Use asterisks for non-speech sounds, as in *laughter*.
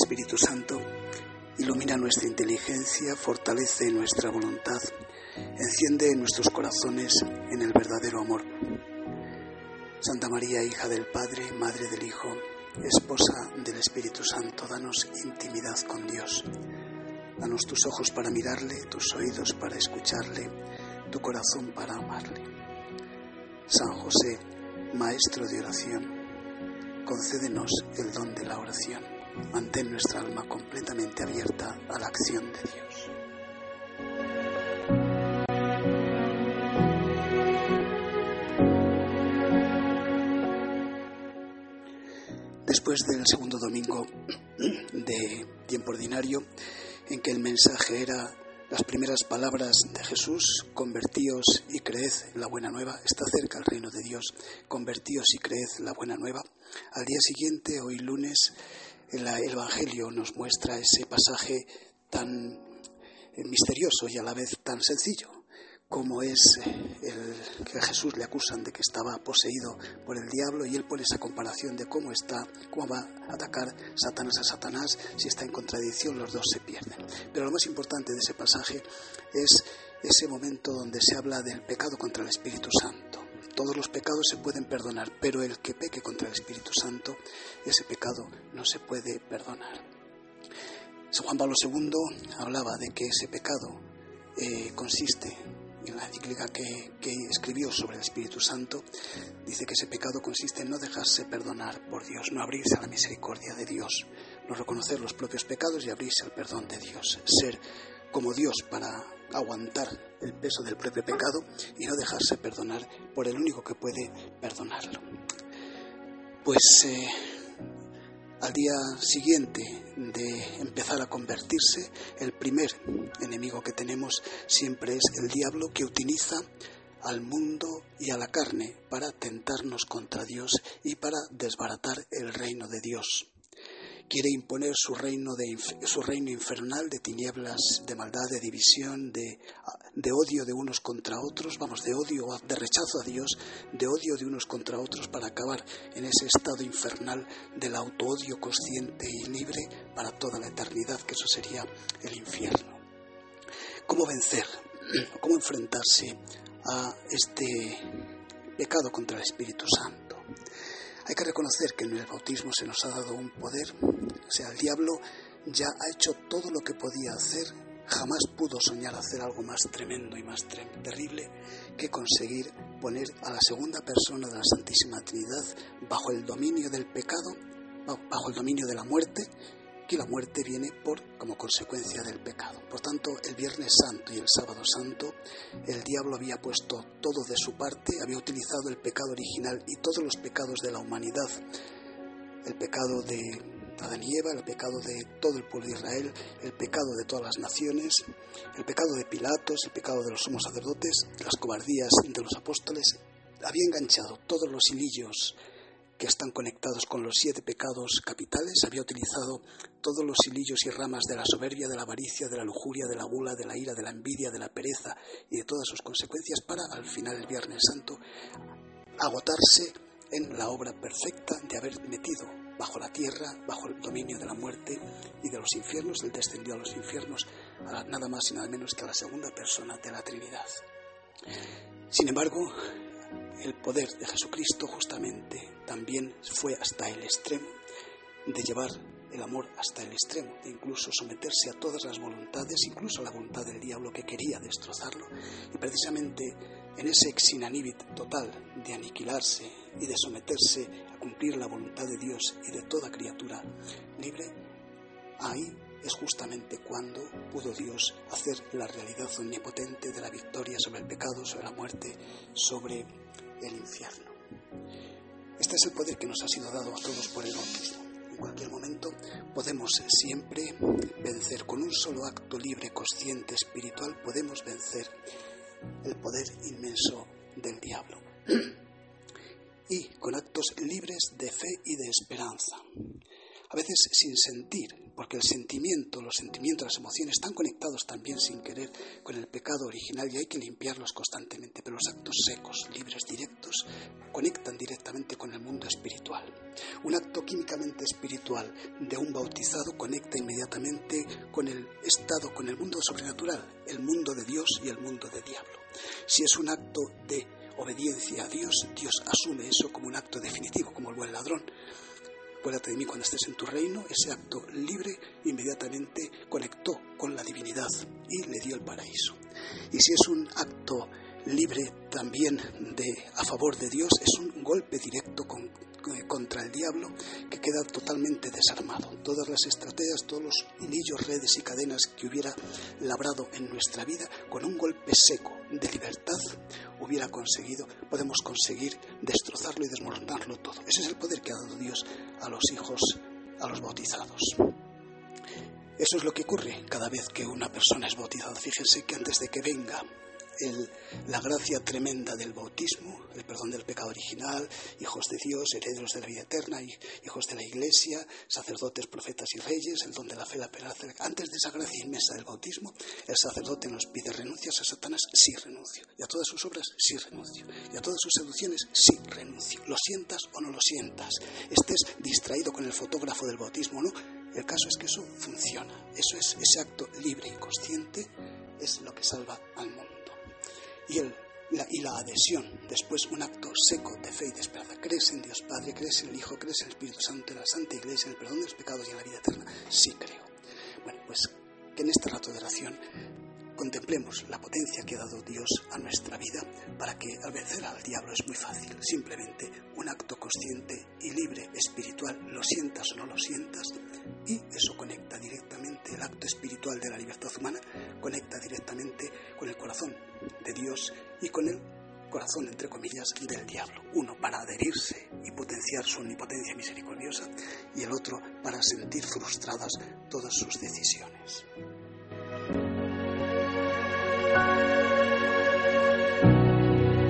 Espíritu Santo, ilumina nuestra inteligencia, fortalece nuestra voluntad, enciende nuestros corazones en el verdadero amor. Santa María, hija del Padre, Madre del Hijo, esposa del Espíritu Santo, danos intimidad con Dios. Danos tus ojos para mirarle, tus oídos para escucharle, tu corazón para amarle. San José, Maestro de oración, concédenos el don de la oración. Mantén nuestra alma completamente abierta a la acción de Dios. Después del segundo domingo de tiempo ordinario, en que el mensaje era las primeras palabras de Jesús, convertíos y creed la buena nueva, está cerca el reino de Dios, convertíos y creed la buena nueva. Al día siguiente, hoy lunes, el Evangelio nos muestra ese pasaje tan eh, misterioso y a la vez tan sencillo como es eh, el que a Jesús le acusan de que estaba poseído por el diablo y él pone esa comparación de cómo está, cómo va a atacar Satanás a Satanás, si está en contradicción los dos se pierden. Pero lo más importante de ese pasaje es ese momento donde se habla del pecado contra el Espíritu Santo. Todos los pecados se pueden perdonar, pero el que peque contra el Espíritu Santo, ese pecado no se puede perdonar. San Juan Pablo II hablaba de que ese pecado eh, consiste en la encíclica que, que, escribió sobre el Espíritu Santo, dice que ese pecado consiste en no dejarse perdonar por Dios, no abrirse a la misericordia de Dios, no reconocer los propios pecados y abrirse al perdón de Dios, ser como Dios para aguantar el peso del propio pecado y no dejarse perdonar por el único que puede perdonarlo. Pues eh, al día siguiente de empezar a convertirse, el primer enemigo que tenemos siempre es el diablo que utiliza al mundo y a la carne para tentarnos contra Dios y para desbaratar el reino de Dios quiere imponer su reino, de, su reino infernal de tinieblas, de maldad, de división, de, de odio de unos contra otros, vamos, de odio, de rechazo a Dios, de odio de unos contra otros para acabar en ese estado infernal del autoodio consciente y libre para toda la eternidad, que eso sería el infierno. ¿Cómo vencer? *clears throat* ¿Cómo enfrentarse a este pecado contra el Espíritu Santo? Hay que reconocer que en el bautismo se nos ha dado un poder, o sea, el diablo ya ha hecho todo lo que podía hacer, jamás pudo soñar hacer algo más tremendo y más terrible que conseguir poner a la segunda persona de la Santísima Trinidad bajo el dominio del pecado, bajo el dominio de la muerte que la muerte viene por como consecuencia del pecado. Por tanto, el Viernes Santo y el Sábado Santo, el diablo había puesto todo de su parte, había utilizado el pecado original y todos los pecados de la humanidad, el pecado de Adán y Eva, el pecado de todo el pueblo de Israel, el pecado de todas las naciones, el pecado de Pilatos, el pecado de los sumos sacerdotes, las cobardías de los apóstoles, había enganchado todos los hilillos que están conectados con los siete pecados capitales, había utilizado todos los hilillos y ramas de la soberbia, de la avaricia, de la lujuria, de la gula, de la ira, de la envidia, de la pereza y de todas sus consecuencias para, al final el Viernes Santo, agotarse en la obra perfecta de haber metido bajo la tierra, bajo el dominio de la muerte y de los infiernos. Él descendió a los infiernos a nada más y nada menos que a la segunda persona de la Trinidad. Sin embargo, el poder de Jesucristo justamente también fue hasta el extremo de llevar el amor hasta el extremo, de incluso someterse a todas las voluntades, incluso a la voluntad del diablo que quería destrozarlo. Y precisamente en ese exinanibit total de aniquilarse y de someterse a cumplir la voluntad de Dios y de toda criatura libre, ahí es justamente cuando pudo Dios hacer la realidad omnipotente de la victoria sobre el pecado, sobre la muerte, sobre el infierno. Este es el poder que nos ha sido dado a todos por el bautismo. En cualquier momento podemos siempre vencer con un solo acto libre, consciente, espiritual, podemos vencer el poder inmenso del diablo. *clears throat* Y con actos libres de fe y de esperanza. A veces sin sentir, porque el sentimiento, los sentimientos, las emociones están conectados también sin querer con el pecado original y hay que limpiarlos constantemente, pero los actos secos, libres, directos, conectan directamente con el mundo espiritual. Un acto químicamente espiritual de un bautizado conecta inmediatamente con el estado, con el mundo sobrenatural, el mundo de Dios y el mundo de diablo. Si es un acto de obediencia a Dios, Dios asume eso como un acto definitivo, como el buen ladrón acuérdate de mí cuando estés en tu reino, ese acto libre inmediatamente conectó con la divinidad y le dio el paraíso. Y si es un acto libre también de a favor de Dios, es un golpe directo eh, contra el diablo que queda totalmente desarmado. Todas las estrategias, todos los hilillos, redes y cadenas que hubiera labrado en nuestra vida, con un golpe seco de libertad, hubiera conseguido, podemos conseguir destrozarlo y desmoronarlo todo. Ese es el poder que ha dado Dios a los hijos, a los bautizados. Eso es lo que ocurre cada vez que una persona es bautizada. Fíjense que antes de que venga la gracia tremenda del bautismo, el perdón del pecado original, hijos de Dios, herederos de la vida eterna, hijos de la iglesia, sacerdotes, profetas y reyes, el don de la fe, la esperanza. Antes de esa gracia inmensa del bautismo, el sacerdote nos pide renuncias a Satanás, sí renuncio. Y a todas sus obras, sí renuncio. Y a todas sus seducciones, sí renuncio. Lo sientas o no lo sientas. Estés distraído con el fotógrafo del bautismo o no. El caso es que eso funciona. Eso es, ese acto libre y consciente es lo que salva al mundo y, la, y la adhesión, después un acto seco de fe y de. ¿Crees en Dios Padre? ¿Crees en el Hijo? ¿Crees en el Espíritu Santo, en la Santa Iglesia, en el perdón de los pecados y en la vida eterna? Sí creo. Bueno, pues que en este rato de oración contemplemos la potencia que ha dado Dios a nuestra vida para que al vencer al diablo es muy fácil, simplemente un acto consciente y libre, espiritual, lo sientas o no lo sientas, y eso conecta directamente, el acto espiritual de la libertad humana conecta directamente con el corazón de Dios y con el corazón, entre comillas, del diablo. Uno para adherirse y potenciar su omnipotencia misericordiosa y el otro para sentir frustradas todas sus decisiones.